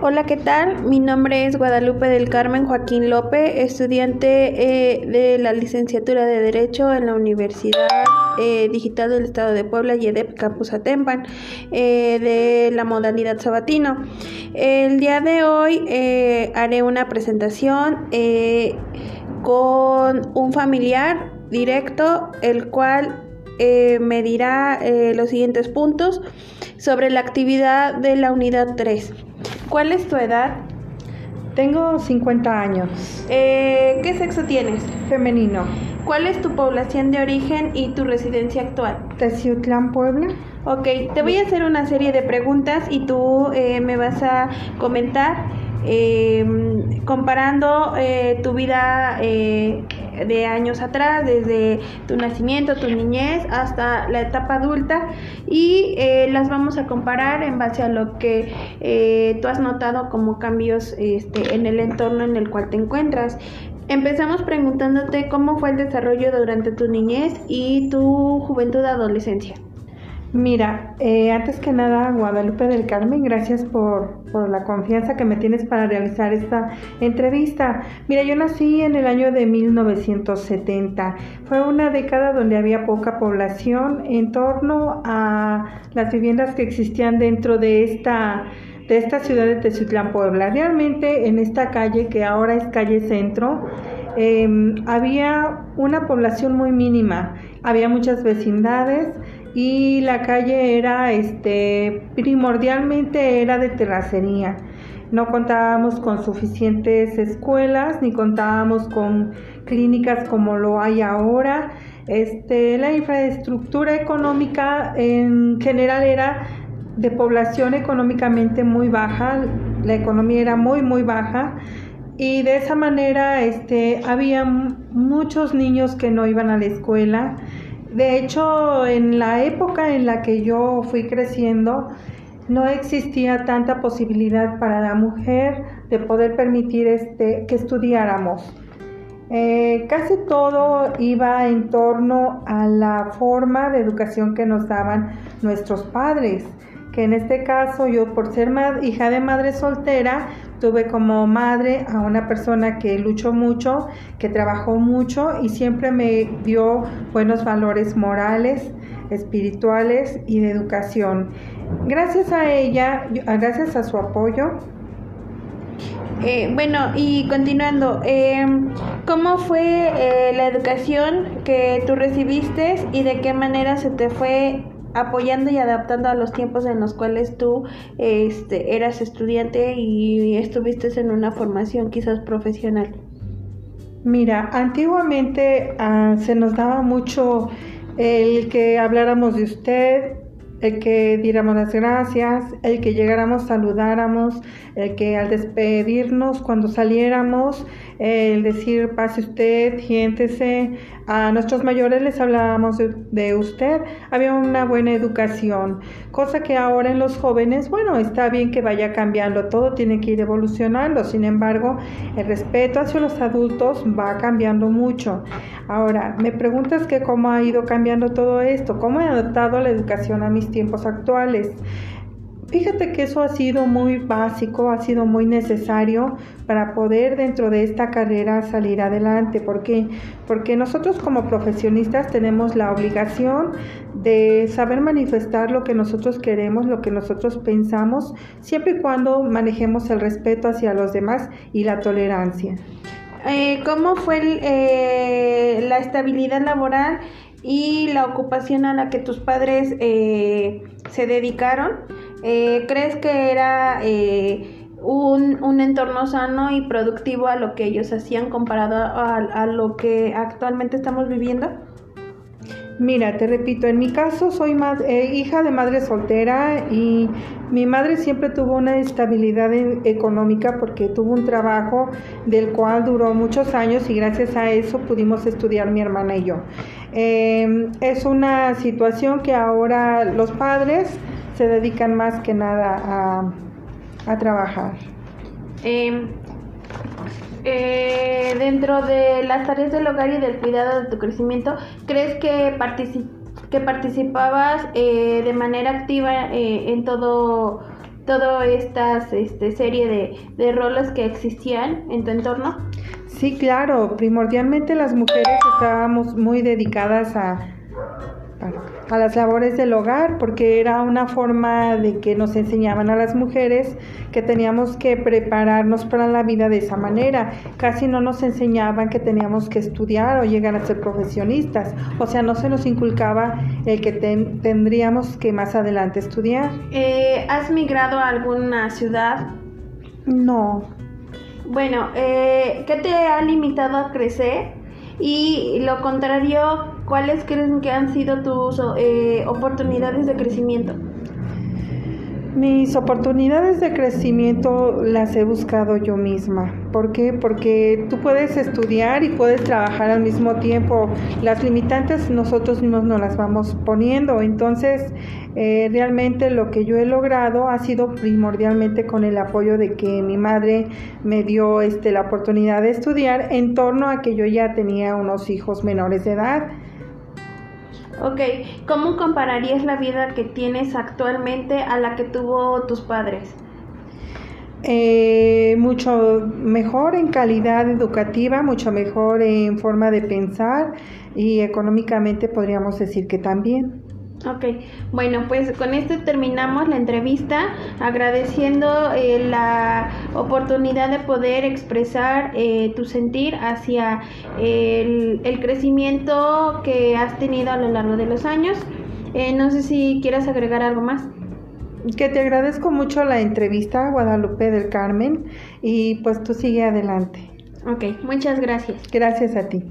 Hola, ¿qué tal? Mi nombre es Guadalupe del Carmen Joaquín López, estudiante eh, de la licenciatura de Derecho en la Universidad eh, Digital del Estado de Puebla, YEDEP Campus Atempan, eh, de la modalidad sabatino. El día de hoy haré una presentación con un familiar directo, el cual me dirá los siguientes puntos sobre la actividad de la unidad 3. ¿Cuál es tu edad? Tengo 50 años. Eh, ¿Qué sexo tienes? Femenino. ¿Cuál es tu población de origen y tu residencia actual? Teciutlán, Puebla. Ok, te voy a hacer una serie de preguntas y tú eh, me vas a comentar eh, comparando eh, tu vida eh, de años atrás, desde tu nacimiento, tu niñez, hasta la etapa adulta, y eh, las vamos a comparar en base a lo que eh, tú has notado como cambios este, en el entorno en el cual te encuentras. Empezamos preguntándote cómo fue el desarrollo durante tu niñez y tu juventud adolescencia. Mira, eh, antes que nada, Guadalupe del Carmen, gracias por, por, la confianza que me tienes para realizar esta entrevista. Mira, yo nací en el año de 1970. Fue una década donde había poca población en torno a las viviendas que existían dentro de esta de esta ciudad de Teziutlán, Puebla. Realmente en esta calle, que ahora es calle centro, eh, había una población muy mínima. Había muchas vecindades, y la calle era este primordialmente era de terracería. No contábamos con suficientes escuelas ni contábamos con clínicas como lo hay ahora. Este, la infraestructura económica en general era de población económicamente muy baja, la economía era muy muy baja y de esa manera este, había muchos niños que no iban a la escuela de hecho, en la época en la que yo fui creciendo, no existía tanta posibilidad para la mujer de poder permitir este, que estudiáramos. Eh, casi todo iba en torno a la forma de educación que nos daban nuestros padres, que en este caso yo por ser hija de madre soltera, Tuve como madre a una persona que luchó mucho, que trabajó mucho y siempre me dio buenos valores morales, espirituales y de educación. Gracias a ella, gracias a su apoyo, eh, bueno, y continuando, eh, ¿cómo fue eh, la educación que tú recibiste y de qué manera se te fue apoyando y adaptando a los tiempos en los cuales tú este, eras estudiante y estuviste en una formación quizás profesional? Mira, antiguamente ah, se nos daba mucho el que habláramos de usted, el que diéramos las gracias, el que llegáramos, saludáramos, el que al despedirnos cuando saliéramos, el decir pase usted, siéntese. A nuestros mayores les hablábamos de, usted, había una buena educación, cosa que ahora en los jóvenes, bueno, está bien que vaya cambiando, todo tiene que ir evolucionando, sin embargo, el respeto hacia los adultos va cambiando mucho. Ahora, me preguntas que cómo ha ido cambiando todo esto, cómo he adaptado la educación a mis tiempos actuales. Fíjate que eso ha sido muy básico, ha sido muy necesario para poder dentro de esta carrera salir adelante. ¿Por qué? Porque nosotros como profesionistas tenemos la obligación de saber manifestar lo que nosotros queremos, lo que nosotros pensamos, siempre y cuando manejemos el respeto hacia los demás y la tolerancia. Eh, ¿Cómo fue eh, la estabilidad laboral y la ocupación a la que tus padres eh, se dedicaron? ¿Crees que era un, un, entorno sano y productivo a lo que ellos hacían comparado a lo que actualmente estamos viviendo? Mira, te repito, en mi caso soy eh, hija de madre soltera y mi madre siempre tuvo una estabilidad económica porque tuvo un trabajo del cual duró muchos años y gracias a eso pudimos estudiar mi hermana y yo. Em, es una situación que ahora los padres se dedican más que nada a, trabajar. Em, eh, dentro de las tareas del hogar y del cuidado de tu crecimiento, ¿crees que, participabas eh, de manera activa eh, en todo toda esta este, serie de roles que existían en tu entorno? Sí, claro, primordialmente las mujeres estábamos muy dedicadas a a las labores del hogar, porque era una forma de que nos enseñaban a las mujeres que teníamos que prepararnos para la vida de esa manera. Casi no nos enseñaban que teníamos que estudiar o llegar a ser profesionistas, o sea, no se nos inculcaba el que tendríamos que más adelante estudiar. Eh, ¿Has migrado a alguna ciudad? No. Bueno, eh, ¿qué te ha limitado a crecer? Y lo contrario, ¿cuáles creen que han sido tus eh, oportunidades de crecimiento? Mis oportunidades de crecimiento las he buscado yo misma. ¿Por qué? Porque tú puedes estudiar y puedes trabajar al mismo tiempo. Las limitantes nosotros mismos nos las vamos poniendo. Entonces, eh, realmente lo que yo he logrado ha sido primordialmente con el apoyo de que mi madre me dio este, la oportunidad de estudiar en torno a que yo ya tenía unos hijos menores de edad. Ok, ¿cómo compararías la vida que tienes actualmente a la que tuvo tus padres? Eh, mucho mejor en calidad educativa, mucho mejor en forma de pensar y económicamente podríamos decir que también. Ok, bueno, pues con esto terminamos la entrevista, agradeciendo eh, la oportunidad de poder expresar eh, tu sentir hacia el, crecimiento que has tenido a lo largo de los años. Eh, no sé si quieras agregar algo más. Que te agradezco mucho la entrevista, Guadalupe del Carmen, y pues tú sigue adelante. Ok, muchas gracias. Gracias a ti.